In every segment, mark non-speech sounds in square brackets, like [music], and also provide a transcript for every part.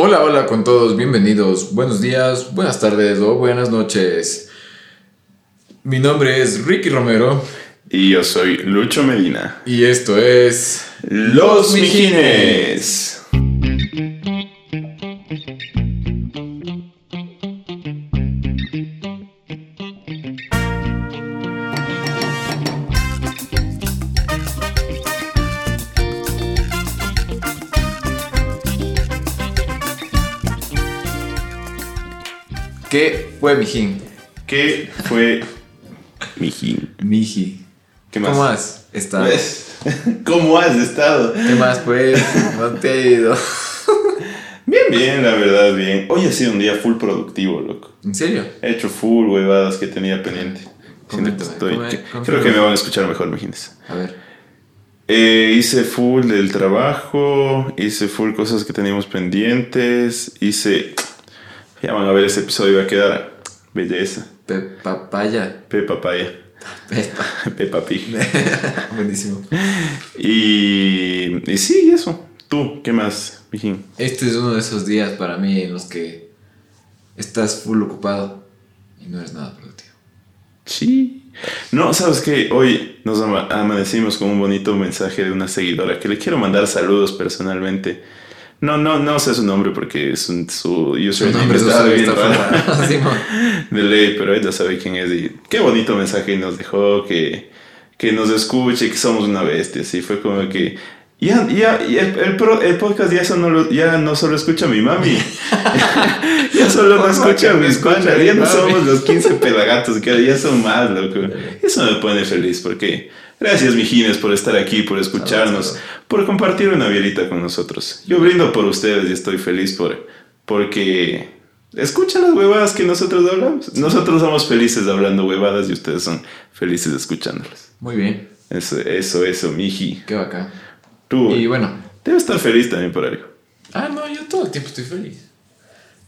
Hola, hola con todos, bienvenidos, buenos días, buenas tardes o buenas noches. Mi nombre es Ricky Romero Y yo soy Lucho Medina. y esto es Los Mijines. ¿Qué fue Mijín? ¿Qué fue Mijín? Miji. ¿Qué más? ¿Cómo has estado? Pues, ¿Cómo has estado? ¿Qué más pues? No te he ido. [laughs] Bien, bien, la verdad, bien. Hoy ha sido un día full productivo, loco. ¿En serio? He hecho full huevadas que tenía pendiente. Siento que estoy- coméntame. creo que me van a escuchar mejor, Mijines. A ver. Eh, hice full del trabajo, hice full cosas que teníamos pendientes, hice... Ya van a ver ese episodio, va a quedar belleza. Pe papaya. Pepa Paya, Pepa. [laughs] Peppa Pig. [laughs] Buenísimo. Y, y sí, eso. Tú, ¿qué más, Mijín? Este es uno de esos días para mí en los que estás full ocupado y no eres nada productivo. Sí. No, sabes que hoy nos ama- amanecimos con un bonito mensaje de una seguidora que le quiero mandar saludos personalmente. No, no, no sé su nombre porque es un, su Su username nombre está bien [laughs] [laughs] de ley, pero ella sabe quién es y qué bonito mensaje nos dejó, que, que nos escuche, que somos una bestia, así fue como que ya, ya, ya el, el el podcast ya, eso no lo- ya no solo escucha a mi mami, [laughs] ya solo no ¿Cómo escucha a mis mi ya no mami? somos los 15 pelagatos, que ya son más, loco. Eso me pone feliz porque gracias, mijines, por estar aquí, por escucharnos, por compartir una vielita con nosotros. Yo brindo por ustedes y estoy feliz por, porque escuchan las huevadas que nosotros hablamos. Nosotros somos felices hablando huevadas y ustedes son felices escuchándolas. Muy bien. Eso, eso, eso, miji. Qué bacán. Tú Y bueno. debes estar feliz también por algo. Ah, no, yo todo el tiempo estoy feliz.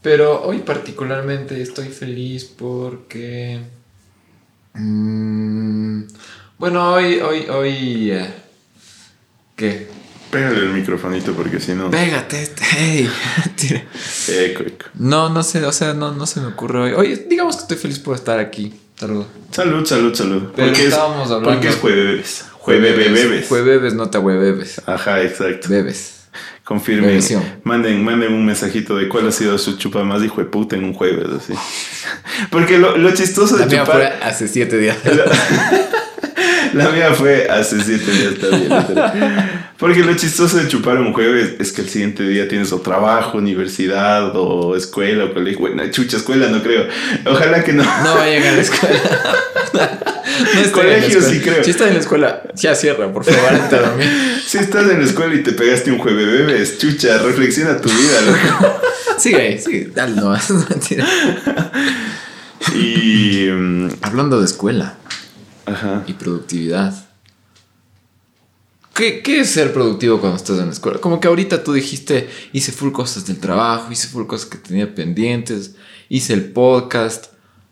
Pero hoy particularmente estoy feliz porque... mm, bueno, hoy, hoy, hoy... eh, ¿Qué? Pégale el microfonito porque si no... Pégate, este, hey. [laughs] Tira. Eco, eco. No, no sé, o sea, no, no se me ocurre hoy. Oye, digamos que estoy feliz por estar aquí. Salud. Salud, salud, salud. Pero porque es, hablando- porque es jueves. Jueves. Jueves, no te huevebes. Ajá, exacto. Bebes. Confirmen. Bebesión. Manden, manden un mensajito de cuál ha sido su chupa más hijo de puta en un jueves, así. [laughs] Porque lo, lo chistoso de La mía chupar. fue hace siete días. [laughs] [laughs] La mía fue hace siete días también. Porque lo chistoso de chupar un jueves es que el siguiente día tienes o trabajo, universidad o escuela o colegio. Bueno, chucha, escuela no creo. Ojalá que no. No vayan a la escuela. [laughs] No estoy en la Colegio escuela. sí creo. Si está en la escuela, ya cierra, por favor. [laughs] Si estás en la escuela y te pegaste un jueves bebes, chucha, reflexiona tu vida, loco. Sigue ahí, sigue, dale nomás. Mentira. Y. mm, Hablando de escuela ajá. y productividad. ¿Qué, ¿Qué es ser productivo cuando estás en la escuela? Como que ahorita tú dijiste, hice full cosas del trabajo, hice full cosas que tenía pendientes, hice el podcast,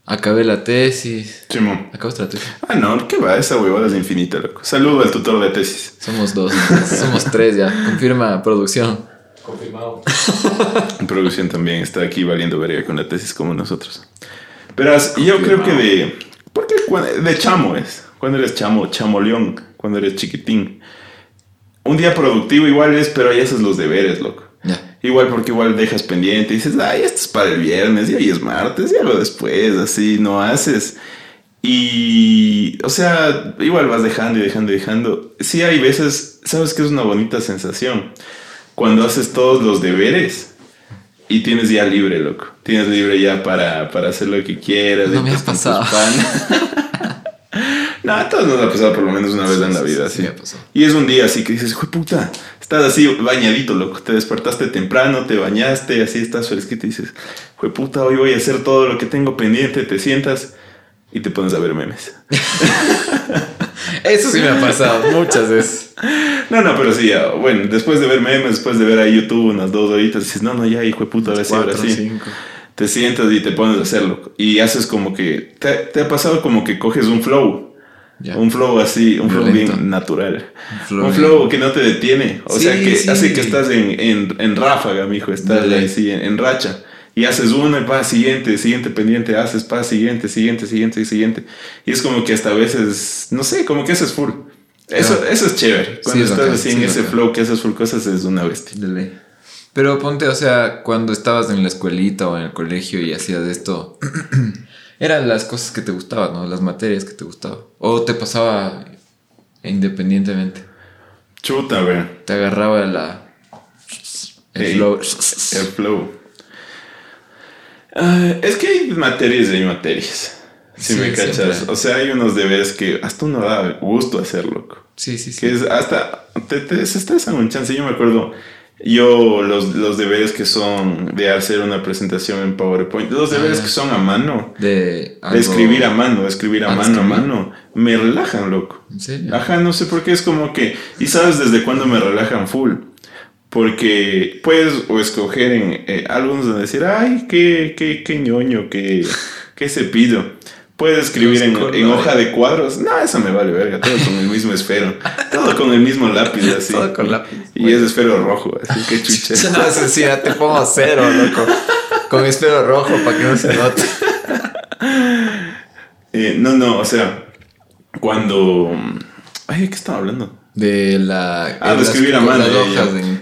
acabé la tesis. Simón. ¿Acabaste la tesis? Ah, no, ¿qué va? Esa huevada es infinita, loco. Saludo al tutor de tesis. Somos dos, somos tres ya. Confirma producción. Confirmado. [laughs] Producción también está aquí valiendo verga con la tesis como nosotros. Pero yo creo que de. Porque de chamo es. Cuando eres chamo, chamoleón. Cuando eres chiquitín. Un día productivo igual es, pero ahí haces los deberes, loco. Ya. Igual porque igual dejas pendiente y dices, ay, esto es para el viernes y hoy es martes y hago después, así no haces. Y, o sea, igual vas dejando y dejando y dejando. Sí hay veces, sabes que es una bonita sensación. Cuando haces todos los deberes y tienes ya libre, loco. Tienes libre ya para, para hacer lo que quieras. No me ha pasado. [laughs] no, a todos nos ha pasado por lo menos una vez en la Sí, sí, vida, sí, ha pasado. Y es un día así que dices, ¡jue puta! Estás así bañadito, loco. Te despertaste temprano, te bañaste, así estás fresquito y dices, ¡jue puta! Hoy voy a hacer todo lo que tengo pendiente. Te sientas y te pones a ver memes. [laughs] Eso sí me ha pasado muchas veces. [laughs] No, no, pero sí, ya, bueno, después de ver memes, después de ver a YouTube unas dos horitas, dices, no, no, ya, hijo de puta, ahora sí, ahora sí. Te sientas y te pones a hacerlo. Y haces como que, te, te ha pasado como que coges un flow Ya. Un flow así, un flow bien natural. flow un flow que no te detiene. O Sí, sea, que sí. hace que estás en, en, en ráfaga, mijo. Estás Dale. ahí, sí, en, en racha. Y haces uno y pa, siguiente, siguiente pendiente, haces pa, siguiente, siguiente, siguiente, siguiente. Y es como que hasta a veces, no sé, como que haces full. Eso, eso es chévere. Cuando es estás así en sí, ese flow que haces full cosas es una bestia. Pero ponte, o sea, cuando estabas en la escuelita o en el colegio y hacías esto, [clears throat] eran las cosas que te gustaban, ¿no? Las materias que te gustaban. O te pasaba independientemente. Chuta, ver. Te agarraba la. El flow. El flow. Ah, es que hay materias y hay materias. Si Sí, me cachas. siempre. O sea, hay unos deberes que hasta uno da gusto hacer, loco. Sí, sí, sí. Que es hasta. Te, te desestresan un chance. Yo me acuerdo. Yo, los, los deberes que son de hacer una presentación en PowerPoint, los deberes Ah. que son a mano, De, escribir a mano, de escribir a mano, a mano, me relajan, loco. ¿En serio? Ajá, no sé por qué es como que. ¿Y sabes desde cuándo me relajan full? Porque puedes o escoger en eh, algunos donde decir, ay, qué, qué, qué ñoño, qué, qué cepillo. Puedes escribir en, en hoja de cuadros. No, eso me vale verga. Todo con el mismo esfero. Todo con el mismo lápiz, [laughs] así. Todo con lápiz. Y es esfero rojo, así que chucha. [laughs] No, eso sí, ya te pongo cero, loco. Con espero rojo para que no se note. Eh, no, no, o sea, cuando. Ay, ¿de qué estaba hablando? De la. Ah, de escribir a mano.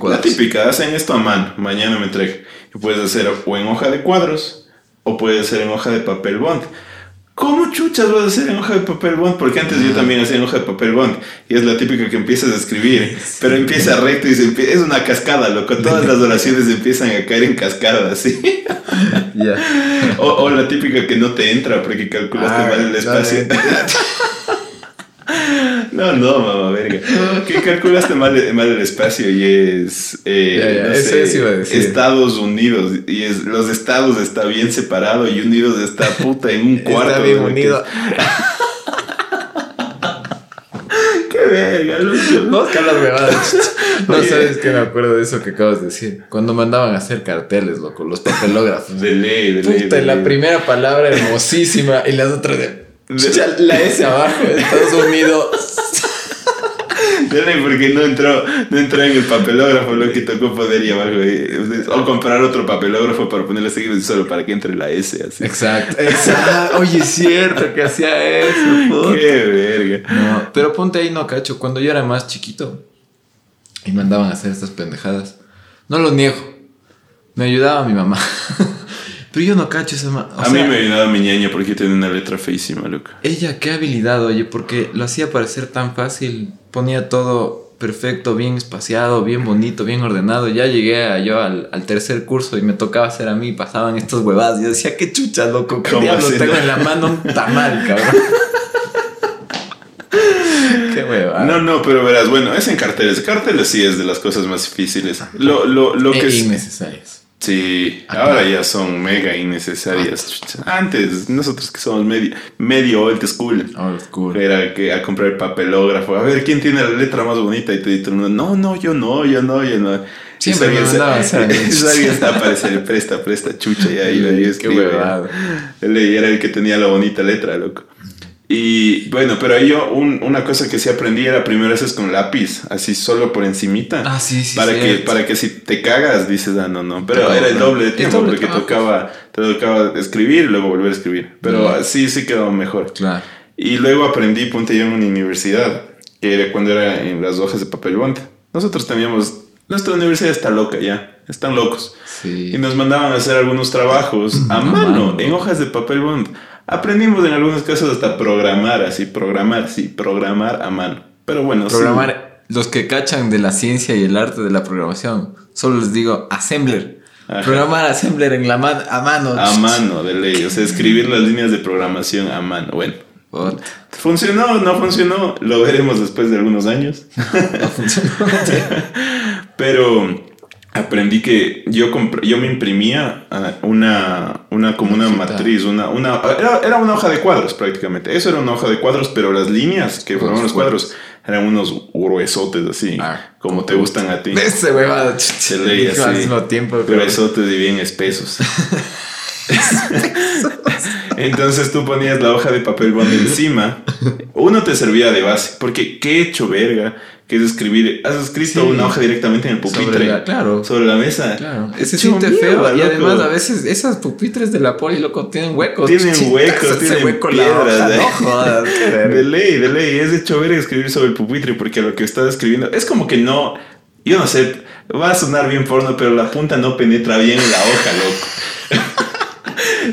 La típica, hacen esto a mano, mañana me entrega. Y puedes hacer o en hoja de cuadros o puede ser en hoja de papel bond. ¿Cómo chuchas vas a hacer en hoja de papel bond? Porque antes yo también hacía en hoja de papel bond. Y es la típica que empiezas a escribir, [laughs] pero empieza recto y se empie- es una cascada, loco. Todas las oraciones empiezan a caer en cascada, así. [laughs] Ya. O, o la típica que no te entra porque calculaste Ah, mal el espacio. [laughs] No, no, mamá, verga. Que calculaste mal, mal el espacio y es. eh, no eso- sé, eso iba a decir. Estados Unidos. Y es, los estados está bien separado y Unidos está puta en un cuarto. Está bien ¿no? unido. [laughs] Qué verga, loco. Vamos a las huevadas. No Oye. sabes que me acuerdo de eso que acabas de decir. Cuando mandaban a hacer carteles, loco, los papelógrafos. De ley, de ley. Puta, de y la ley. primera palabra hermosísima y las otras de. La S abajo, [laughs] Estados Unidos. Porque no entró, no entró en el papelógrafo, lo que tocó poder y abajo. eh, O comprar otro papelógrafo para ponerle seguido solo para que entre la S así. Exacto, exacto. Oye, es cierto que hacía eso. puta. Qué verga. No, pero ponte ahí, no cacho. Cuando yo era más chiquito y mandaban a hacer estas pendejadas, no lo niego. Me ayudaba mi mamá. [laughs] pero yo no cacho esa o a sea, mí me ayudaba mi ñaña porque tiene una letra feísima, loco. Ella, qué habilidad, oye, porque lo hacía parecer tan fácil. Ponía todo perfecto, bien espaciado, bien bonito, bien ordenado. Ya llegué a- yo al, al tercer curso y me tocaba hacer a mí, pasaban estas huevadas. Yo decía, qué chucha, loco, qué ¿Cómo diablos así? tengo en la mano un tamal, cabrón. [laughs] qué huevada. No, no, pero verás, bueno, es en carteles. Carteles sí es de las cosas más difíciles. Lo, lo, lo E que es. innecesarias. Sí, Ah, ahora ya son mega innecesarias. chucha. Antes, nosotros que somos medio, medio old school. Old school. Era que a comprar papelógrafo. A ver, ¿quién tiene la letra más bonita? Y te dice, no, no, yo no, yo no, yo no. Siempre me mandaban a hacer a mí. alguien está a aparecer, presta, presta, chucha, y ahí, ahí Qué huevada. Él era el que tenía la bonita letra, loco. Y bueno, pero ahí yo un- una cosa que sí aprendí era primero haces con lápiz, así solo por encimita. Ah, sí, sí, Para que, cierto. para que si te cagas dices, ah, no, no. Pero era el doble de tiempo doble porque tocaba, te tocaba escribir y luego volver a escribir. Pero Mm. así sí quedó mejor. Claro. Y luego aprendí, ponte yo en una universidad, que era cuando era en las hojas de papel bond. Nosotros teníamos, nuestra universidad está loca ya, están locos. Sí. Y nos mandaban a hacer algunos trabajos [clears throat] a A mano, mano. en hojas de papel bond. Aprendimos en algunos casos hasta programar, así, programar, sí, programar a mano. Pero bueno, sí. Programar, los que cachan de la ciencia y el arte de la programación, solo les digo assembler. Ajá. Programar assembler en la mano, a mano. A mano, de ley. O sea, escribir las líneas de programación a mano. Bueno, Puta, ¿funcionó o no funcionó? Lo veremos después de algunos años. [laughs] no funcionó. [laughs] Pero aprendí que yo, yo me imprimía ah, una, una como una matriz, una, una, era, era una hoja de cuadros prácticamente. Eso era una hoja de cuadros, pero las líneas que formaban los cuadros eran unos gruesotes así, Ah, como te gustan a ti. Ese huevada. Se leía al así, mismo tiempo. pero- gruesotes y bien espesos. [laughs] Entonces tú ponías la hoja de papel bond encima. Uno te servía de base, porque qué hecho verga que es escribir. Has escrito Sí. una hoja directamente en el pupitre. Sobre la- claro. Sobre la mesa. Claro, Es se siente feo. Y loco. además, a veces esas pupitres de la poli, loco, tienen huecos. Tienen huecos, tienen hueco la piedras, hoja, ¿eh? No jodas. [laughs] De ley, de ley. Es hecho ver escribir sobre el pupitre porque lo que estás escribiendo es como que no. Yo no sé, va a sonar bien porno, pero la punta no penetra bien en la hoja, loco.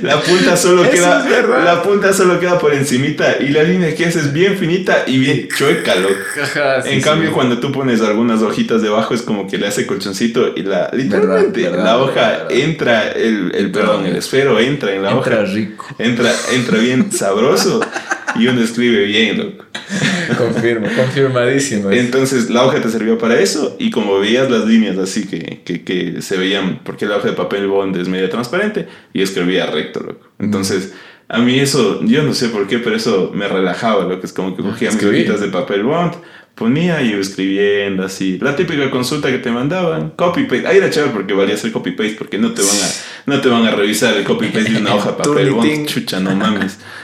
La punta solo queda. La punta solo queda por encimita. Y la línea que haces es bien finita y bien chueca, loco. [laughs] Ajá, sí, en sí. cambio, cuando tú pones algunas hojitas debajo, es como que le hace colchoncito y la literalmente verdad, la hoja verdad. entra, el, el perdón, el esfero entra en la Entra hoja. rico. Entra, entra bien [laughs] sabroso [laughs] y uno escribe bien, loco. Confirmo, confirmadísimo. Entonces la hoja te sirvió para eso y como veías las líneas así que, que, que se veían, porque la hoja de papel bond es medio transparente y escribía recto, loco. Entonces a mí eso, yo no sé por qué, pero eso me relajaba, lo que es como que cogía mis hojitas de papel bond. Ponía y escribiendo así. La típica consulta que te mandaban, copy paste. Ahí era chévere porque valía hacer copy paste porque no te van a, no te van a revisar el copy paste de una [laughs] hoja de papel bond. Chucha, no mames. [laughs]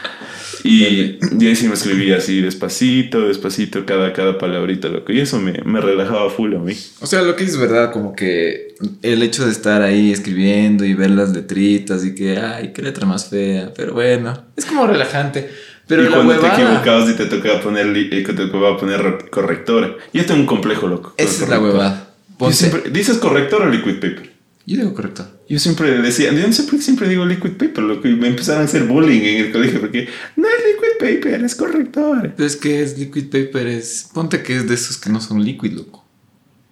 Y, y ahí sí me escribía así despacito, despacito, cada, cada palabrita, loco. Y eso me, me relajaba full a mí. O sea, lo que es verdad, como que el hecho de estar ahí escribiendo y ver las letritas y que, ay, qué letra más fea, pero bueno, es como relajante. Pero y cuando te equivocabas y te tocaba poner, eh, te tocaba poner re- correctora. Yo tengo un complejo, loco. esa es la huevada. Yo Ponte- siempre- ¿Dices corrector o liquid paper? Yo digo correcto. Yo siempre decía, yo no sé por qué siempre digo liquid paper, loco, y me empezaron a hacer bullying en el colegio porque no es liquid paper, es corrector. Pero es que es liquid paper, es. Ponte que es de esos que no son liquid, loco.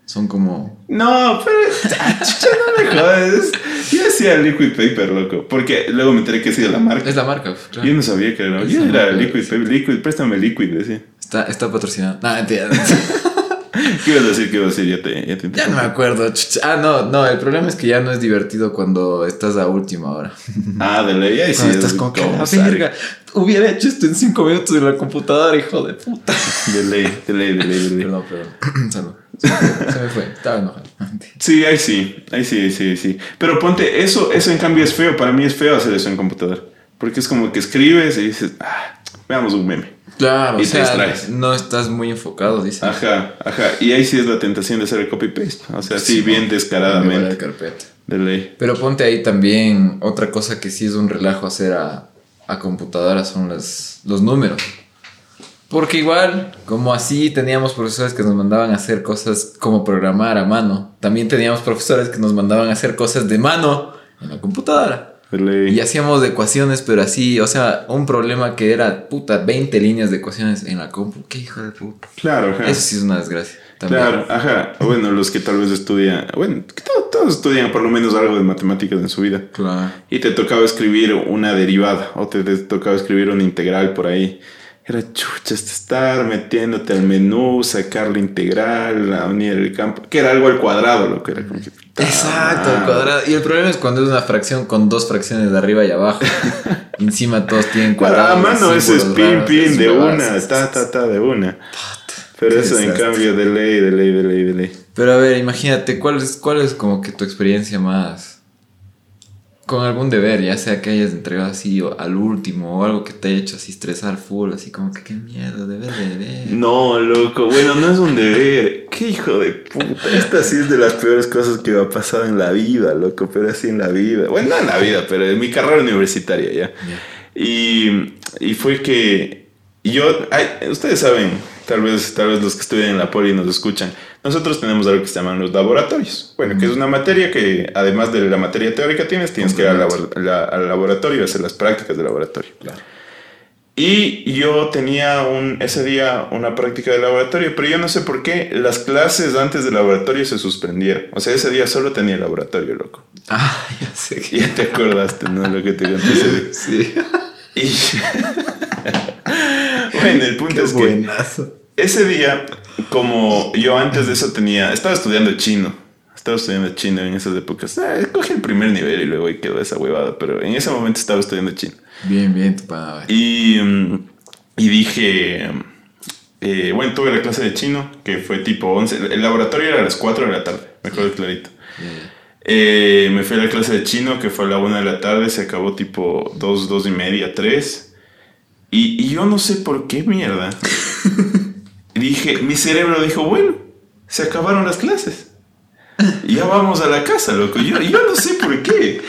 Son como. No, pero [laughs] chucha, no me jodas. Yo decía liquid paper, loco, porque luego me enteré que sí de la marca. Es la marca, claro. Yo no sabía que era. Es Yo era marca. liquid paper, liquid, préstame liquid, decía. Está, está patrocinado. No, mentira. [laughs] [laughs] ¿Qué ibas a decir? ¿Qué ibas a decir? Ya te, ya te ya no me acuerdo. Ah, no, no. El problema es que ya no es divertido cuando estás a última hora. [laughs] Ah, de ley, ahí sí. Cuando es estás con que sale. verga. Hubiera hecho esto en cinco minutos en la computadora, hijo de puta. [laughs] De ley, de ley, de ley, de ley. Perdón, perdón. [clears throat] Salud. Se me fue, se me fue. Estaba enojado. Sí, ahí sí, ahí sí, sí, sí. Pero ponte, eso, eso en cambio es feo. Para mí es feo hacer eso en computadora. Porque es como que escribes y dices, ah, veamos un meme. Claro, Y o te sea, distraes. no estás muy enfocado, dice. Ajá, ajá. Y ahí sí es la tentación de hacer el copy-paste. O sea, sí, Sí, bien descaradamente. la carpeta. De ley. Pero ponte ahí también otra cosa que sí es un relajo hacer a, a computadora son las, los números. Porque igual, como así teníamos profesores que nos mandaban a hacer cosas como programar a mano, también teníamos profesores que nos mandaban a hacer cosas de mano en la computadora. Y hacíamos de ecuaciones, pero así, o sea, un problema que era, puta, 20 líneas de ecuaciones en la compu. Qué hijo de puta. Claro, ajá. Eso sí es una desgracia. También. Claro, ajá. Bueno, los que tal vez estudian, bueno, que todos estudian por lo menos algo de matemáticas en su vida. Claro. Y te tocaba escribir una derivada o te, te tocaba escribir una integral por ahí. Era chuchas de estar metiéndote al menú, sacar la integral, unir el campo, que era algo al cuadrado, lo que era como que. Exacto, al cuadrado. Y el problema es cuando es una fracción con dos fracciones de arriba y abajo. [laughs] Encima todos tienen cuadrados. a mano ese es pin, pin de una, ta, ta, ta, de una. Pero eso en cambio de ley, de ley, de ley, de ley. Pero a ver, imagínate, ¿cuál es, ¿cuál es como que tu experiencia más con algún deber? Ya sea que hayas entregado así o al último o algo que te haya hecho así estresar full, así como que qué miedo, deber de deber. No, loco, bueno, no es un deber. Qué hijo de puta. Esta sí es de las peores cosas que me ha pasado en la vida, loco, pero así en la vida. Bueno, no en la vida, pero en mi carrera universitaria ya. Y, y fue que yo, ay, ustedes saben, tal vez, tal vez los que estudian en la poli nos escuchan, nosotros tenemos algo que se llaman los laboratorios. Bueno, que es una materia que además de la materia teórica tienes, tienes que ir al, labor- la- al laboratorio y hacer las prácticas de laboratorio. Claro. Y yo tenía un, ese día una práctica de laboratorio, pero yo no sé por qué las clases antes del laboratorio se suspendieron. O sea, ese día solo tenía laboratorio, loco. [laughs] Ah, ya sé que. Ya te acordaste, ¿no? Lo que te conté ese día. Sí. Y... [laughs] bueno, el punto es que buenazo. ese día, como yo antes de eso tenía, estaba estudiando chino. Estaba estudiando chino en esas épocas. Ah, cogí el primer nivel y luego ahí quedó esa huevada, pero en ese momento estaba estudiando chino. Bien, bien, tu pana. Y, mm, y dije, eh, bueno, tuve la clase de chino, que fue tipo 11. El laboratorio era a las 4 de la tarde, me acuerdo clarito. Eh, me fui a la clase de chino, que fue a la una de la tarde, se acabó tipo dos, dos y media, tres. Y, y yo no sé por qué mierda. [laughs] dije, mi cerebro dijo, bueno, se acabaron las clases. Ya vamos a la casa, loco. Yo, yo no sé por qué.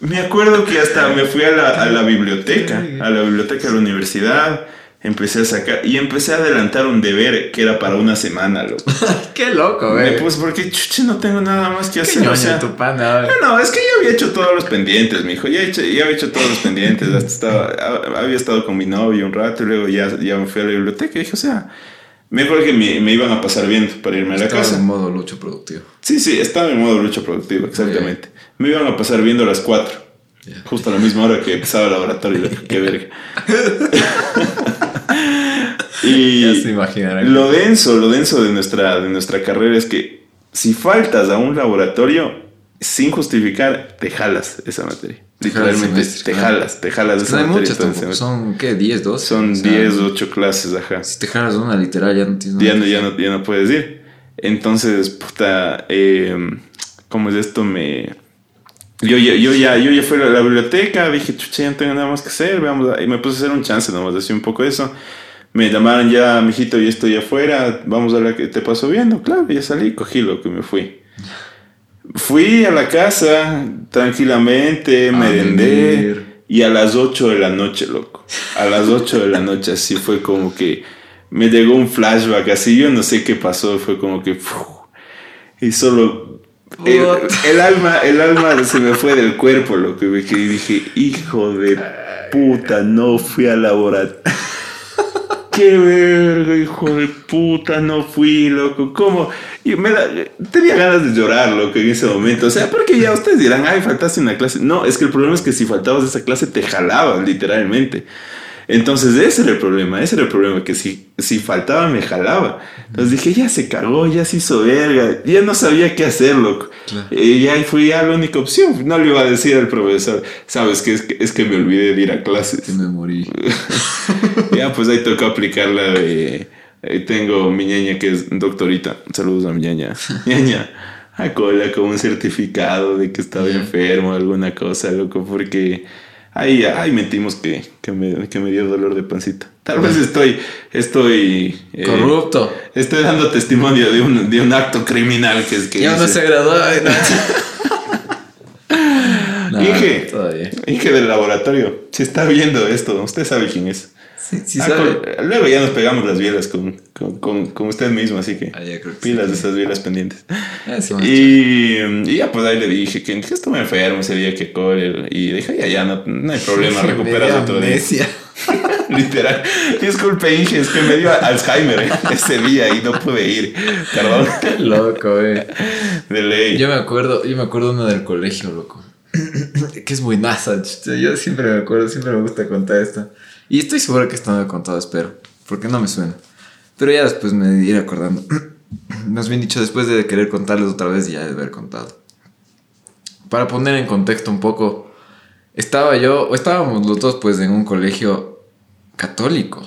Me acuerdo que hasta me fui a la, a la biblioteca, a la biblioteca de la universidad empecé a sacar y empecé a adelantar un deber que era para una semana, loco. [laughs] Qué loco, güey. Pues porque chuche no tengo nada más que hacer. O sea, tu pana, no, no, es que ya había hecho todos los pendientes, mijo. Ya, he hecho, ya había hecho todos los pendientes. Hasta estaba, había estado con mi novio un rato y luego ya, ya me fui a la biblioteca y dije, o sea, me acuerdo que me, me iban a pasar viendo para irme a la casa. en modo lucho productivo. Sí, sí, estaba en modo lucha productiva, exactamente. Me iban a pasar viendo a las 4. Ya. Justo a la misma hora que empezaba el laboratorio. [laughs] Qué verga. [laughs] y Ya se imaginarán. lo denso, lo denso de nuestra, de nuestra carrera es que si faltas a un laboratorio sin justificar, te jalas esa materia. Te Literalmente, te jalas, te jalas esa No hay materia. muchas. Son, ¿qué? ¿10, 12? Son O sea, 10, 8 clases, ajá. Si te jalas una literal, ya no tienes Ya no, ya, no, ya no puedes ir. Entonces, puta, eh, ¿cómo es esto? Me... Yo, ya- yo, ya, yo ya fui a la biblioteca, dije, chucha, ya no tengo nada más que hacer, veamos, a-". y me puse a hacer un chance nomás, así un poco eso. Me llamaron ya, mijito, ya estoy afuera, vamos a la que te pasó viendo, claro, ya salí, cogí lo que me fui. Fui a la casa tranquilamente, A merendé, y a las 8 de la noche, loco. A las 8 de la noche, así fue como que me llegó un flashback, así yo no sé qué pasó, fue como que. y solo. El, el alma, el alma se me fue del cuerpo, dije, y dije, hijo de puta, no fui al laboratorio. Qué verga, hijo de puta, no fui, loco. ¿Cómo? Y me da- tenía ganas de llorar, loco, en ese momento. O sea, porque ya ustedes dirán, ay, faltaste una clase. No, es que el problema es que si faltabas esa clase te jalaban, literalmente. Entonces, ese era el problema, ese era el problema, que si, si faltaba me jalaba. Entonces dije, ya se cagó, ya se hizo verga, ya no sabía qué hacer, loco. Claro. Y ya fui a la única opción. No le iba a decir al profesor, sabes que es que, es que me olvidé de ir a clases. Que me morí. [laughs] ya, pues ahí tocó aplicar la de. ahí tengo mi ñaña que es doctorita. Saludos a mi ñaña. [laughs] ñaña, a cola con un certificado de que estaba enfermo, alguna cosa, loco, porque ahí, ahí metimos que, que, me, que me dio dolor de pancita. Tal vez estoy. Estoy. eh, Corrupto. Estoy dando testimonio de un, de un acto criminal que es que. Ya no se graduó. [laughs] No, Inge. Todavía. Inge del laboratorio, si está viendo esto, usted sabe quién es. Sí, sí Ah, sabe. con- luego ya nos pegamos las bielas con, con, con- usted mismo, así que Ah, ya creo que pilas sí. de esas bielas pendientes. Ah, sí, Y, y ya pues ahí le dije que, que estuve enfermo ese día que core y dije ya ya no, no hay problema, [laughs] recuperas otro día. [laughs] Literal. Disculpe Inge, es que me dio Alzheimer eh, ese día y no pude ir. Perdón. [laughs] Loco, eh. De ley. Yo me acuerdo, yo me acuerdo uno del colegio, loco. [clears throat] que es muy NASA. Yo siempre me acuerdo, siempre me gusta contar esto. Y estoy seguro que esto no lo he contado, espero. Porque no me suena. Pero ya después me iré acordando. [clears throat] Más bien dicho, después de querer contarles otra vez, ya de haber contado. Para poner en contexto un poco, estaba yo, o estábamos los dos pues en un colegio católico.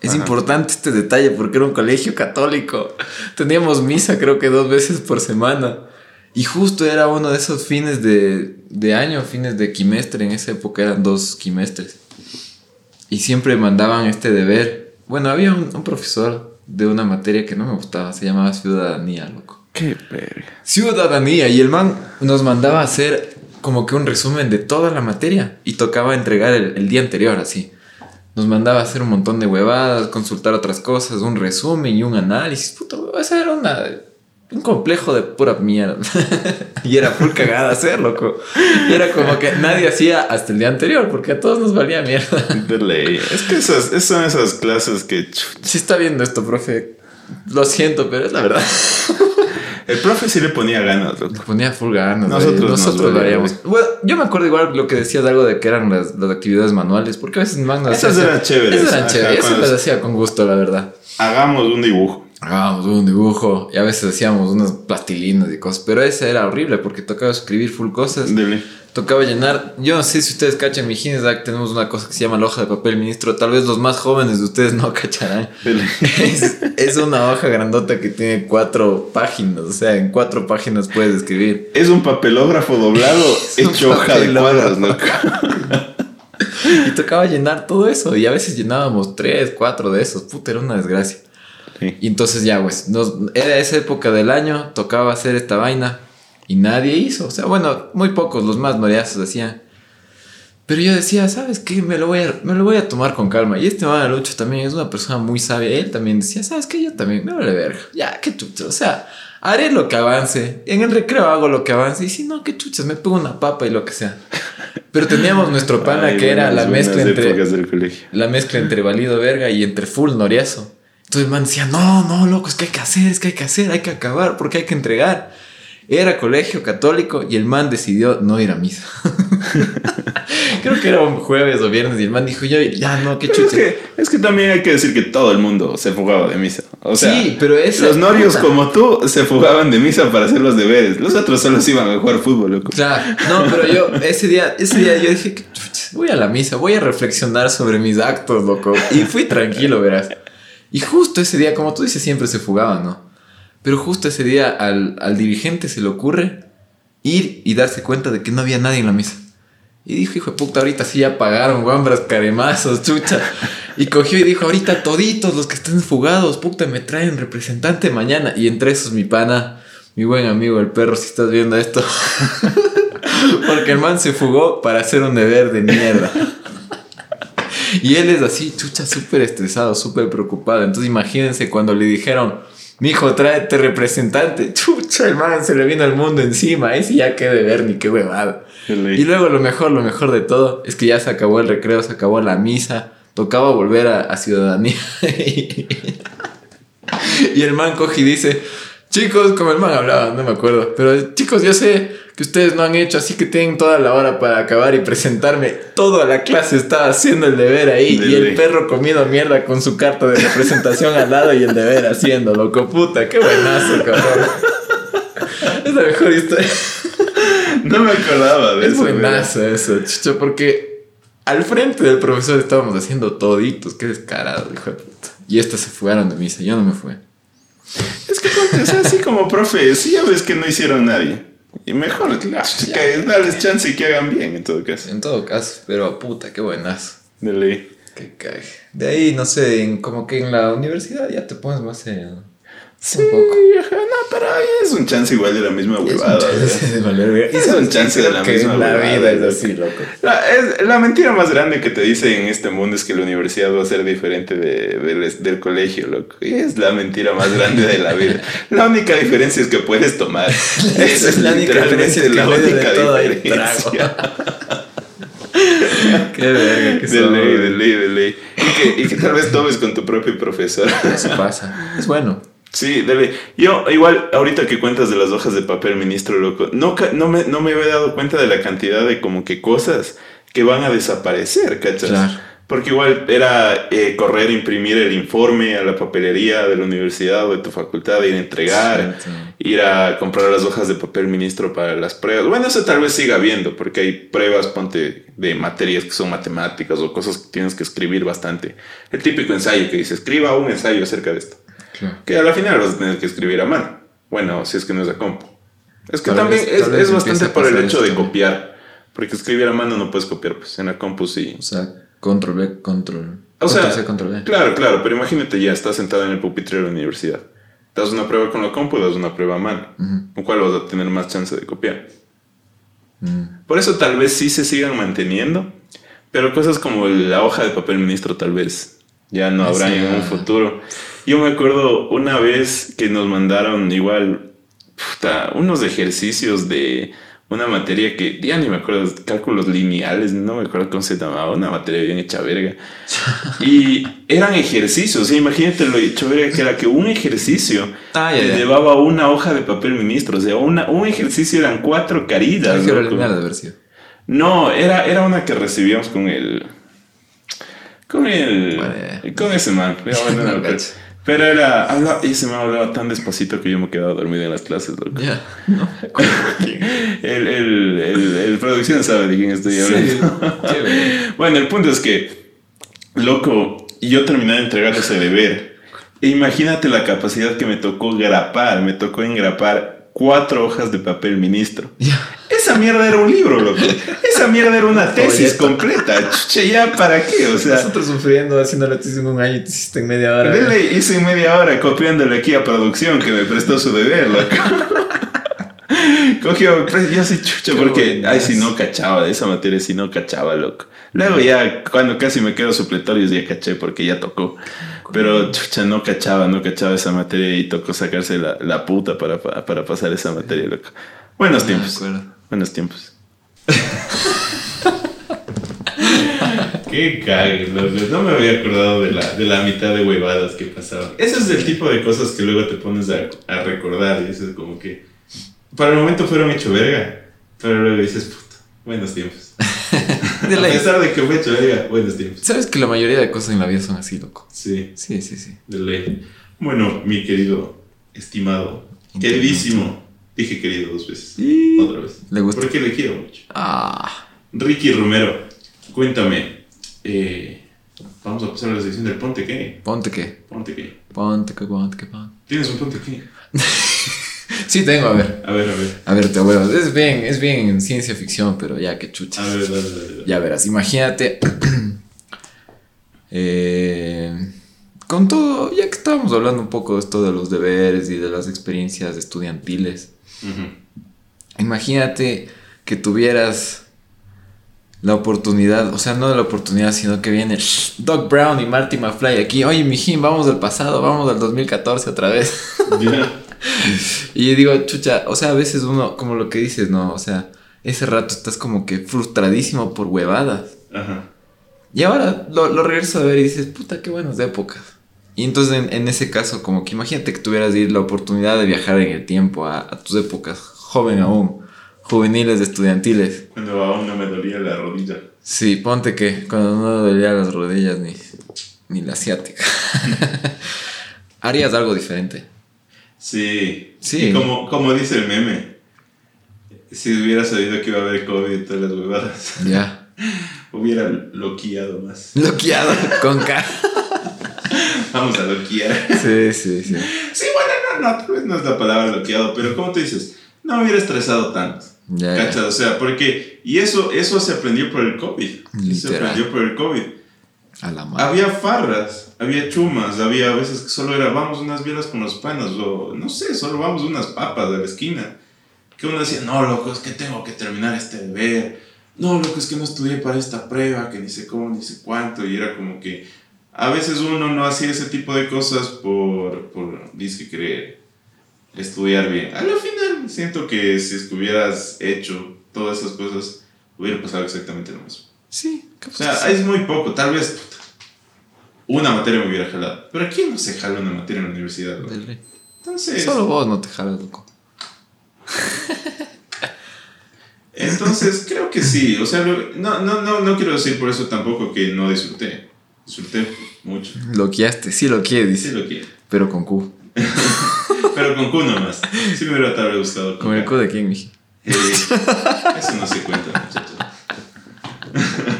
Es Ajá. importante este detalle porque era un colegio católico. Teníamos misa creo que dos veces por semana. Y justo era uno de esos fines de, de año, fines de quimestre. En esa época eran dos quimestres. Y siempre mandaban este deber. Bueno, había un, un profesor de una materia que no me gustaba. Se llamaba Ciudadanía, loco. Qué verga. Ciudadanía. Y el man nos mandaba a hacer como que un resumen de toda la materia. Y tocaba entregar el, el día anterior, así. Nos mandaba a hacer un montón de huevadas, consultar otras cosas, un resumen y un análisis. Puto, esa era una, un complejo de pura mierda. [laughs] y era full cagada hacer, loco. Y era como que nadie hacía hasta el día anterior, porque a todos nos valía mierda. De ley. Es que esas, esas son esas clases que. Si está viendo esto, profe, lo siento, pero es la verdad. [laughs] El profe sí le ponía ganas, loco. Le ponía full ganas. Nosotros Nosotros lo haríamos. Bueno, yo me acuerdo igual lo que decías algo de que eran las, las actividades manuales, porque a veces nos Esas hacía- eran chéveres, Esas eran ajá, chéveres. Eso cuando- las hacía con gusto, la verdad. Hagamos un dibujo. Hagábamos un dibujo y a veces hacíamos unas plastilinas y cosas, pero ese era horrible porque tocaba escribir full cosas. Dele. tocaba llenar. Yo no sé si ustedes cachan, mi Hinesdac tenemos una cosa que se llama la hoja de papel ministro. Tal vez los más jóvenes de ustedes no [laughs] cacharán. es, es, una hoja grandota que tiene cuatro páginas. O sea, en cuatro páginas puedes escribir. Es un papelógrafo doblado [laughs] hecho hoja de cuadros, ¿no? [laughs] y tocaba llenar todo eso. Y a veces llenábamos tres, cuatro de esos. Puta, era una desgracia. Y entonces ya, pues, nos, era esa época del año, tocaba hacer esta vaina y nadie hizo. O sea, bueno, muy pocos, los más noreazos hacían. Pero yo decía, ¿sabes qué? Me lo voy a, me lo voy a tomar con calma. Y este man Lucho también es una persona muy sabia. Él también decía, ¿sabes qué? Yo también me vale verga. Ya, qué chucha. O sea, haré lo que avance. En el recreo hago lo que avance. Y si no, qué chuchas, me pongo una papa y lo que sea. Pero teníamos nuestro pana que era la mezcla entre. La mezcla entre valido verga y entre full noriazo. Entonces el man decía, no, no, loco, es que hay que hacer, es que hay que hacer, hay que acabar, porque hay que entregar. Era colegio católico y el man decidió no ir a misa. [laughs] Creo que era un jueves o viernes y el man dijo, ya, ya no, qué chucha. Es que, es que también hay que decir que todo el mundo se fugaba de misa. O sea, sí, pero los norios como tú se fugaban de misa para hacer los deberes. Los otros solo se iban a jugar fútbol, loco. Claro, no, pero yo ese día, ese día yo dije, voy a la misa, voy a reflexionar sobre mis actos, loco. Y fui tranquilo, verás. Y justo ese día, como tú dices, siempre se fugaban, ¿no? Pero justo ese día al, dirigente se le ocurre ir y darse cuenta de que no había nadie en la misa. Y dijo, hijo de puta, ahorita sí ya pagaron, guambras, caremazos, chucha. Y cogió y dijo, ahorita toditos los que estén fugados, puta, me traen representante mañana. Y entre esos mi pana, mi buen amigo el perro, si estás viendo esto. [laughs] Porque el man se fugó para hacer un deber de mierda. [laughs] Y él es así, chucha, súper estresado, súper preocupado. Entonces imagínense cuando le dijeron, mi hijo, tráete representante. [laughs] Chucha, el man se le vino al mundo encima. Ese ya qué de ver ni qué huevada. Y luego lo mejor, lo mejor de todo, es que ya se acabó el recreo, se acabó la misa. Tocaba volver a, a ciudadanía. [laughs] y el man coge y dice, chicos, como el man hablaba, no me acuerdo. Pero chicos, yo sé que ustedes no han hecho, así que tienen toda la hora para acabar y presentarme. Toda la clase estaba haciendo el deber ahí y el perro comiendo mierda con su carta de representación al lado y el deber haciendo, loco puta, qué buenazo, cabrón. [laughs] es la mejor historia. No me acordaba de eso. Es buenazo eso, chicho, porque al frente del profesor estábamos haciendo toditos, qué descarado, hijo de puta. Y estas se fueron de misa, yo no me fui. Es que, o sea, así como profe, sí ya ves que no hicieron nadie. Y mejor, claro, que darles chance y que hagan bien en todo caso. En todo caso, pero puta, qué buenas. De ley. Qué cae. De ahí, no sé, en, como que en la universidad ya te pones más en Sí, ajá, no, pero es un chance igual de la misma huevada. Es un chance de, la misma la vida es así, loco. La, es, la, mentira más grande que te dicen en este mundo es que la universidad va a ser diferente de, del colegio, loco. Y es la mentira más grande de la vida. [laughs] La única diferencia es que puedes tomar. [laughs] Esa es, la única diferencia. La única diferencia. [laughs] Qué verga que De ley, de ley, de ley. Y que, y que tal vez tomes con tu propio profesor. Eso pasa. Es bueno. Sí, dale. Yo, igual, ahorita que cuentas de las hojas de papel, ministro loco, no, no, me, no me había dado cuenta de la cantidad de como que cosas que van a desaparecer, ¿cachas? Porque igual era eh, correr, imprimir el informe a la papelería de la universidad o de tu facultad, ir a entregar, ir a comprar las hojas de papel ministro para las pruebas. Bueno, eso tal vez siga habiendo, porque hay pruebas, ponte, de materias que son matemáticas o cosas que tienes que escribir bastante. El típico ensayo que dice, escriba un ensayo acerca de esto. Que a la final vas a tener que escribir a mano. Bueno, si es que no es a compu. Es que también es, bastante por el hecho de copiar. Porque escribir a mano no puedes copiar, pues en la compu sí. O sea, control B, control. O sea, claro, claro, pero imagínate ya, estás sentado en el pupitre de la universidad. Das una prueba con la compu, das una prueba a mano. ¿Con cuál vas a tener más chance de copiar? Mm. Por eso tal vez sí se sigan manteniendo, pero cosas como la hoja de papel ministro tal vez ya no habrá en un futuro. Yo me acuerdo una vez que nos mandaron igual unos ejercicios de una materia que ya ni me acuerdo, cálculos lineales, no me acuerdo cómo se llamaba, una materia bien hecha verga. [laughs] y eran ejercicios, imagínate lo hecho verga que era que un ejercicio ah, llevaba una hoja de papel ministro, o sea, una, un ejercicio eran cuatro carillas. No, era, era una que recibíamos con el... Con el... Con ese man. [laughs] Pero era, habla, y se me hablaba tan despacito que yo me quedaba dormido en las clases, loco. Ya, no. [laughs] el, el, el, el producción sabe de quién estoy hablando. [laughs] bueno, el punto es que, loco, yo terminé de entregar ese deber. E imagínate la capacidad que me tocó grapar, me tocó engrapar cuatro hojas de papel ministro. [laughs] Esa mierda era un libro, loco. Esa mierda era una tesis completa. Chucha, ya, ¿para qué? O sea. Nosotros sufriendo, haciendo la tesis en un año y te hiciste en media hora. Dele, hice en media hora copiándole aquí a producción que me prestó su deber, loco. [laughs] Cogió, pues, yo sí chucha, porque, ay, si no cachaba de esa materia, si no cachaba, loco. Luego ya, cuando casi me quedo supletorio, ya caché porque ya tocó. Pero chucha, no cachaba, no cachaba esa materia y tocó sacarse la, la puta para, para pasar esa materia, loco. Buenos tiempos. Buenos tiempos. [laughs] Qué cague, no me había acordado de la, de la mitad de huevadas que pasaban. Ese es el tipo de cosas que luego te pones a, a recordar y dices como que para el momento fueron hecho verga, pero luego dices, puta, buenos tiempos. [laughs] a pesar de que hecho verga, buenos tiempos. Sabes que la mayoría de cosas en la vida son así, loco. Sí. Sí, sí, sí. De ley. Bueno, mi querido, estimado, queridísimo, dije querido dos veces. Otra vez. Le gusta. Porque le quiero mucho. Ah. Ricky Romero, cuéntame. Eh, vamos a pasar a la sección del ponte qué. Ponte qué. Ponte qué. Ponte qué, ponte qué, ponte. ¿Tienes un ponte qué? [laughs] Sí, tengo, a ver. A ver, a ver. A ver, te huevos. Es bien, es bien ciencia ficción, pero ya que chucha. A ver, dale, dale, dale. Ya verás, imagínate. [clears throat] eh, con todo, ya que estábamos hablando un poco de esto de los deberes y de las experiencias estudiantiles. Imagínate que tuvieras la oportunidad, o sea, no la oportunidad, sino que viene Doc Brown y Marty McFly aquí. Oye, mijín, vamos del pasado, vamos del 2014 otra vez. [laughs] Ya. [laughs] Y yo digo, chucha, o sea, a veces uno, como lo que dices, ¿no? O sea, ese rato estás como que frustradísimo por huevadas. Ajá. Y ahora lo, lo regreso a ver y dices, puta, qué buenas épocas. Y entonces en, en ese caso, como que imagínate que tuvieras la oportunidad de viajar en el tiempo a, a tus épocas, joven aún, juveniles, estudiantiles. Cuando aún no me dolía la rodilla. Sí, ponte que cuando no dolía las rodillas ni, ni la asiática. [laughs] Harías algo diferente. Sí. Sí. Y como, como dice el meme, si hubiera sabido que iba a haber COVID y todas las huevadas, [laughs] Ya. hubiera loqueado más. [laughs] Loqueado con cara. Vamos a loquear. Sí, sí, sí. Sí, bueno, no, no, tal vez no es la palabra loqueado, pero como tú dices, no me hubiera estresado tanto. ¿Cachas? O sea, porque. Y eso, eso se aprendió por el COVID. Se Literal. aprendió por el COVID. A la madre. Había farras, había chumas, había a veces que solo era vamos unas bielas con los panas, o no sé, solo vamos unas papas de la esquina. Que uno decía, no, loco, es que tengo que terminar este deber. No, loco, es que no estudié para esta prueba, que ni sé cómo, ni sé cuánto. Y era como que a veces uno no hacía ese tipo de cosas por, por dice querer estudiar bien. A lo final siento que si es que hubieras hecho todas esas cosas, hubiera pasado exactamente lo mismo. Sí, O sea, es muy poco, tal vez una materia me hubiera jalado. Pero ¿quién no se jala una materia en la universidad? loco? Del rey. Entonces, Solo vos no te jalas, loco. [laughs] entonces creo que sí. O sea, lo- no, no, no, no quiero decir por eso tampoco que no disfruté. Disfruté mucho. Loqueaste, sí loqueé, Sí dice. lo quiero. Pero con Q. [laughs] Pero con Q nomás. Sí me hubiera tal gustado. ¿Con el K. Q de quién, miji? Eh, eso no se cuenta, muchachos. [laughs]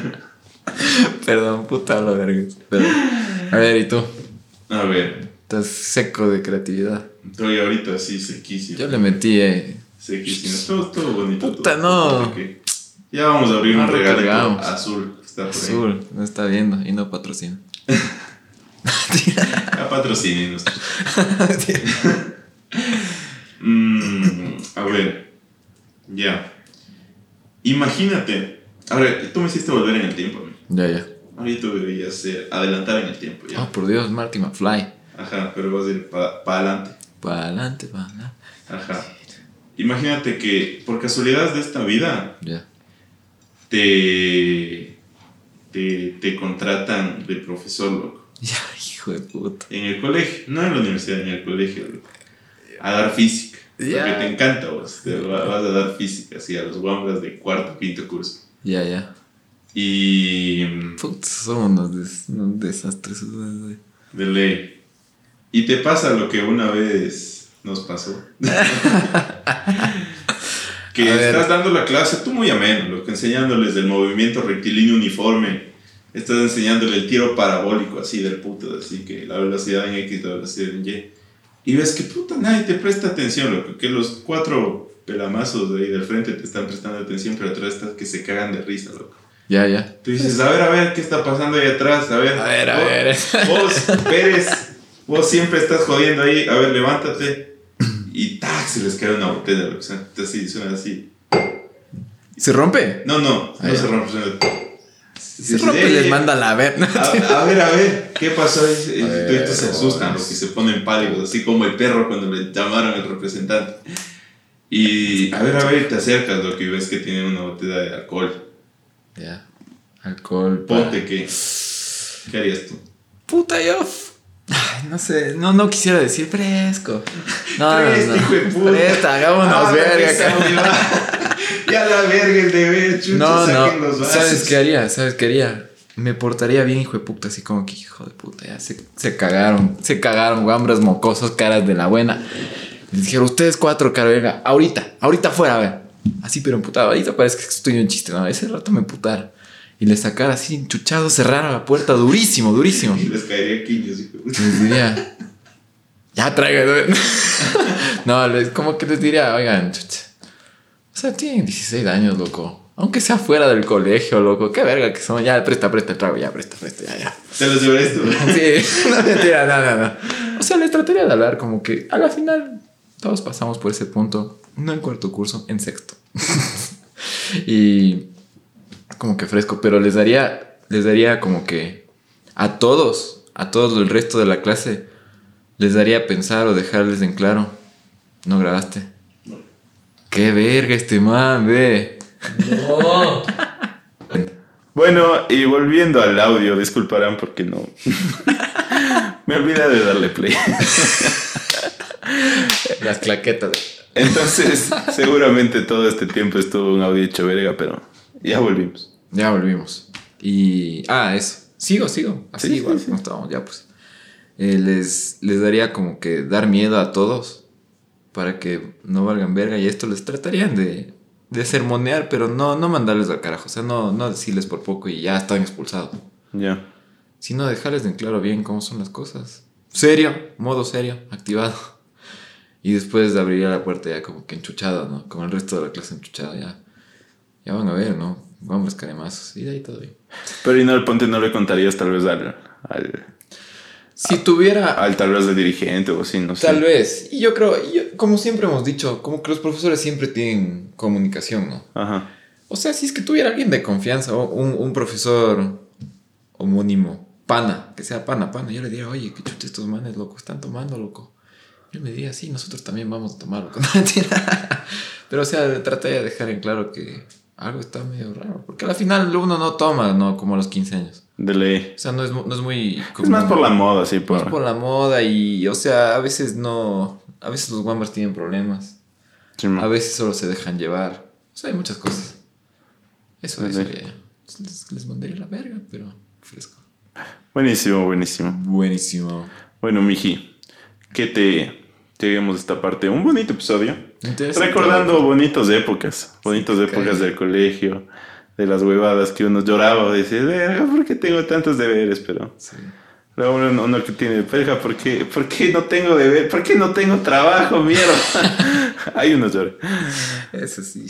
Perdón, puta la verga. Pero, a ver, ¿y tú? A ver, Estás seco de creatividad. estoy ahorita así sequísimo. Yo le metí, eh. Sequísimo. Todo, todo bonito. Puta, todo. no. Ya vamos a abrir No un regalo recargamos. azul. que Está por ahí. Azul, no está viendo y no patrocina. [laughs] Ya patrocínenos. [laughs] Mm, a ver. Ya. Imagínate. A ver, tú me hiciste volver en el tiempo. ¿no? ya, Ahorita deberías ser adelantar en el tiempo. Ya. Oh, por Dios, Marty McFly. Ajá, pero vas a ir para adelante. Para adelante, para adelante. Ajá. Imagínate que por casualidad de esta vida te, te, te contratan de profesor, loco. [laughs] Ya, hijo de puta. En el colegio, no en la universidad, en el colegio, loco. A dar física. Porque te encanta vos. Te vas a dar física, así, a los guambras de cuarto, quinto curso. Ya, ya. Y. Puta, son unos, des- unos desastres. de ley. Y te pasa lo que una vez nos pasó. [laughs] que estás dando la clase, tú muy ameno, lo que enseñándoles del movimiento rectilíneo uniforme, estás enseñándole el tiro parabólico así del puto, así que la velocidad en X, la velocidad en Y. Y ves que puta, nadie te presta atención, loco, que los cuatro pelamazos de ahí del frente te están prestando atención, pero atrás estás que se cagan de risa, loco. Ya, ya. Tú dices, a ver, a ver, ¿qué está pasando ahí atrás? A ver, A ver, a vos, ver. [laughs] Vos, Pérez, vos siempre estás jodiendo ahí, a ver, levántate. Y tac, se les cae una botella. O sea, así, suena así. ¿Se rompe? No, no, Ah, no ya. se rompe. suena- Se rompe y les manda la ver. A, a ver, a ver, ¿qué pasó? Y, ver, se asustan, los que se ponen pálidos, así como el perro cuando le llamaron al representante. Y a ver, a ver, te acercas, lo que ves que tiene una botella de alcohol. Ya. Alcohol. para- Ponte que. ¿Qué harías tú? Puta, yo. Ay, no sé, no, no quisiera decir fresco. No, no, no. puta. Presta, hagámonos Ah, verga. [laughs] ya la verga el deber, chucha, No, no. los vasos. ¿Sabes qué haría? ¿Sabes qué haría? Me portaría bien, hijo de puta, así como que, hijo de puta, ya se, se cagaron, se cagaron, guambras mocosos, caras de la buena. Les dijeron, ustedes cuatro, cara verga, ahorita, ahorita fuera, a ver. Así, pero emputado, ahorita parece que estoy en chiste, ¿no? Ese rato me putaron. Y les sacara así, enchuchado, cerraron la puerta, durísimo, durísimo. Y les caería quiños. Les diría, ya traigan. [laughs] no, les, como que les diría, oigan, chucha. O sea, tienen 16 años, loco. Aunque sea fuera del colegio, loco. Qué verga que son. Ya, presta, presta el trago, ya, presta, presta, ya, ya. Te los llevaré tú. Sí, [laughs] no mentira, no, no, no. O sea, les trataría de hablar como que a la final todos pasamos por ese punto. No en cuarto curso, en sexto. [laughs] y como que fresco, pero les daría, les daría como que a todos, a todo el resto de la clase, les daría a pensar o dejarles en claro. No grabaste. Qué verga este man, ve. No. Bueno, y volviendo al audio, disculparán porque no. [laughs] Me olvidé de darle play. Las claquetas. Entonces, [laughs] seguramente todo este tiempo estuvo un audio hecho verga, pero ya volvimos. Ya volvimos. Y. Ah, eso. Sigo, sigo. Así Sí, sí, igual, sí. como estábamos, ya pues. Eh, les, les daría como que dar miedo a todos para que no valgan verga y esto les tratarían de, de sermonear, pero no, no mandarles al carajo. O sea, no, no decirles por poco y ya están expulsados. Ya. Sino dejarles en claro bien cómo son las cosas. Serio, modo serio, activado. Y después abriría la puerta ya como que enchuchado, ¿no? Como el resto de la clase enchuchado, ya. Ya van a ver, ¿no? Hombres caremazos. Y de ahí todo bien. Pero y no, el ponte no le contarías tal vez al, al, Si tuviera. al tal vez de dirigente o así, no sé. Tal vez. Y yo creo, y yo- como siempre hemos dicho, como que los profesores siempre tienen comunicación, ¿no? Ajá. O sea, si es que tuviera alguien de confianza, o un, un profesor homónimo, pana, que sea pana, pana, yo le diría, oye, que chucha estos manes, loco, están tomando, loco. Yo me diría, sí, nosotros también vamos a tomar, loco. No, mentira. Pero, o sea, trataría de dejar en claro que algo está medio raro. Porque al final uno no toma, ¿no? Como a los 15 años. De ley. O sea, no es, no es muy... Es más por la moda, sí, por... Más por la moda y, o sea, a veces no... A veces los guambas tienen problemas. Sí. A veces solo se dejan llevar. O sea, hay muchas cosas. Eso, eso yo. Les, les mandaría la verga, pero fresco. Buenísimo, buenísimo. Buenísimo. Bueno, Miji, ¿qué te lleguemos a esta parte? Un bonito episodio. Recordando bonitas épocas, bonitas Sí, épocas cae. del colegio, de las huevadas que uno lloraba, decía, verga, ¿por qué tengo tantos deberes? Pero Sí. luego uno, uno que tiene, verga, ¿por qué, ¿por qué no tengo deber? ¿Por qué no tengo trabajo, mierda? [laughs] Hay unos llora. Eso sí.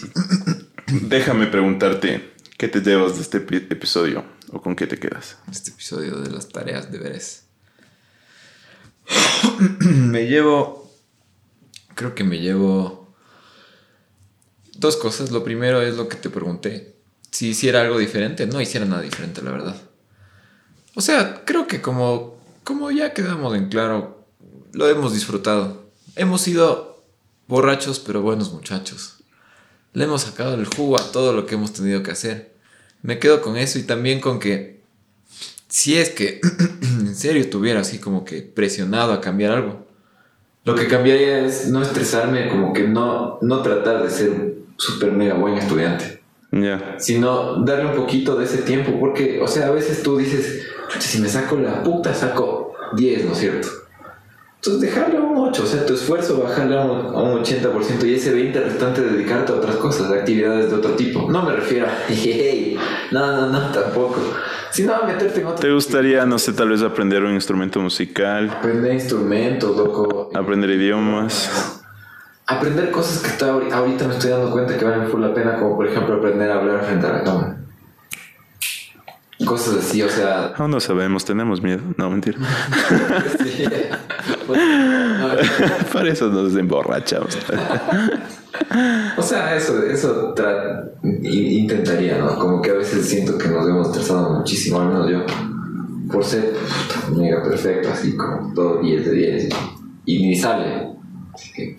Déjame preguntarte, ¿qué te llevas de este epi- episodio? ¿O con qué te quedas? Este episodio de las tareas deberes. [clears throat] me llevo. Creo que me llevo. Dos cosas. Lo primero es lo que te pregunté. Si hiciera algo diferente, no hiciera nada diferente, la verdad. O sea, creo que como, como ya quedamos en claro, lo hemos disfrutado. Hemos sido borrachos, pero buenos muchachos. Le hemos sacado el jugo a todo lo que hemos tenido que hacer. Me quedo con eso y también con que si es que [clears throat] en serio tuviera así como que presionado a cambiar algo, lo que cambiaría es no estresarme, como que no, no tratar de ser un super mega buen estudiante, Ya. sino darle un poquito de ese tiempo, porque, o sea, a veces tú dices, "Chucha, si me saco la puta, saco 10, ¿no es cierto? Entonces dejarle a un 8, o sea, tu esfuerzo bajarle a un, a un 80% y ese 20% restante dedicarte a otras cosas, a actividades de otro tipo. No me refiero a, [laughs] hey, no, no, no, tampoco. Sino a meterte en otro ¿Te gustaría, no sé, tal vez aprender un instrumento musical? Aprender instrumentos, loco. Aprender idiomas. Aprender cosas que ahorita me estoy dando cuenta que valen full la pena, como por ejemplo aprender a hablar frente a la cámara. Cosas así, o sea, Aún no sabemos, tenemos miedo. No, mentira. [laughs] Sí. [laughs] No, Para eso nos emborrachamos. [laughs] o sea, eso, eso intentaría, ¿no? Como que a veces siento que nos hemos estresado muchísimo, al menos yo, por ser puta, mega perfecto, así como todo 10 de 10 y, ni sale. Así que,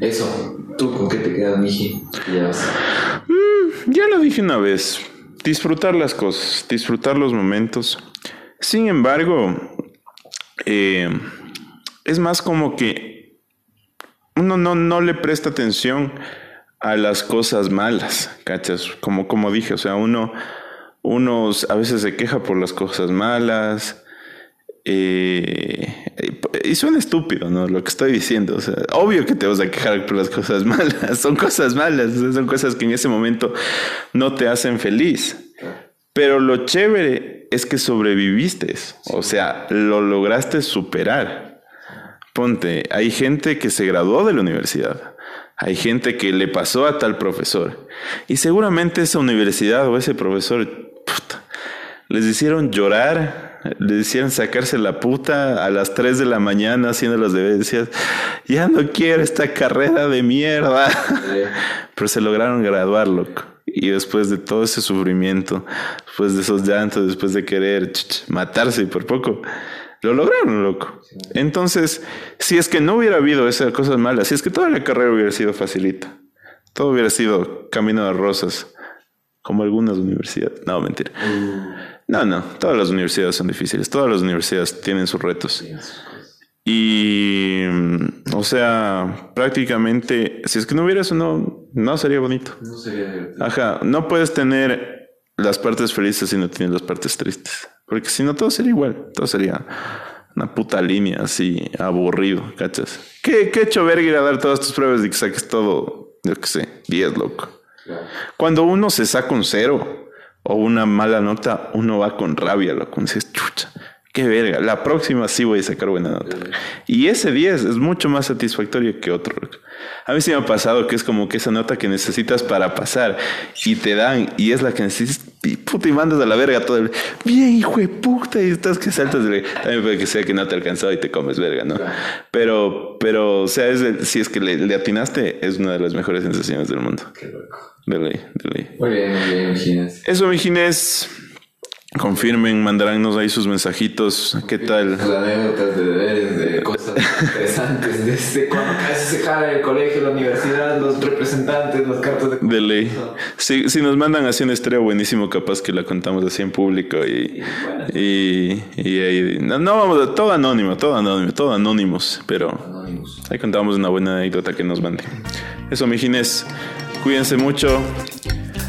eso, ¿tú con qué te quedas, Miji? Ya vas. Ya lo dije una vez. Disfrutar las cosas, disfrutar los momentos. Sin embargo, eh, es más como que uno no, no le presta atención a las cosas malas, ¿cachas? Como, como dije, o sea, uno, uno a veces se queja por las cosas malas. Eh, y suena estúpido, ¿no? Lo que estoy diciendo. O sea, obvio que te vas a quejar por las cosas [laughs] malas. Son cosas malas. o sea, Son cosas que en ese momento no te hacen feliz. Pero lo chévere es que sobreviviste. O sea, lo lograste superar. Ponte, hay gente que se graduó de la universidad. Hay gente que le pasó a tal profesor. Y seguramente esa universidad o ese profesor puta, les hicieron llorar, les hicieron sacarse la puta a las 3 de la mañana haciendo los deberes. Decías, ya no quiero esta carrera de mierda. [laughs] Pero se lograron graduar, loco. Y después de todo ese sufrimiento, después de esos llantos, después de querer matarse y por poco, lo lograron, loco. Entonces, si es que no hubiera habido esas cosas malas, si es que toda la carrera hubiera sido facilita, todo hubiera sido camino de rosas, como algunas universidades. No, mentira. No, no, todas las universidades son difíciles, todas las universidades tienen sus retos. Y, mm, o sea, prácticamente, si es que no hubiera eso, no, no sería bonito. No sería divertido. Ajá, no puedes tener las partes felices si no tienes las partes tristes. Porque si no, todo sería igual. Todo sería una puta línea así, aburrido, ¿cachas? ¿Qué, qué hecho verga ir a dar todas tus pruebas y que saques todo, yo qué sé, 10, loco? Claro. Cuando uno se saca un cero o una mala nota, uno va con rabia, loco. Dices, chucha, qué verga. La próxima sí voy a sacar buena nota. Y ese 10 es mucho más satisfactorio que otro. A mí sí me ha pasado que es como que esa nota que necesitas para pasar y te dan y es la que necesitas y puta y mandas a la verga todo el bien hijo de puta y estás que saltas de también puede que sea que no te alcanzó y te comes verga, ¿no? Pero, pero, o sea, es el- si es que le, le atinaste, es una de las mejores sensaciones del mundo. Qué loco. De ley, de ley. Muy bien, muy bien, imagínense. Eso, mi Ginés. Confirmen, mandaránnos ahí sus mensajitos. ¿Qué tal? Las anécdotas de deberes, de cosas interesantes, desde cuando casi se jala el colegio, la universidad, los representantes, las cartas de De ley. Si, si nos mandan así un estrella buenísimo, capaz que la contamos así en público y. Y. y ahí- no, no vamos a. Todo anónimo, todo anónimo, todo anónimos. Pero ahí contamos una buena anécdota que nos manden. Eso, mi Ginés. Cuídense mucho.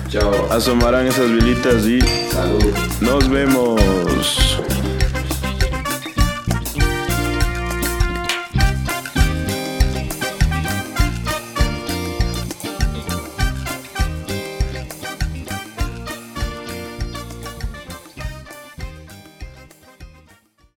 Chao. Asomarán esas velitas y Salud. nos vemos.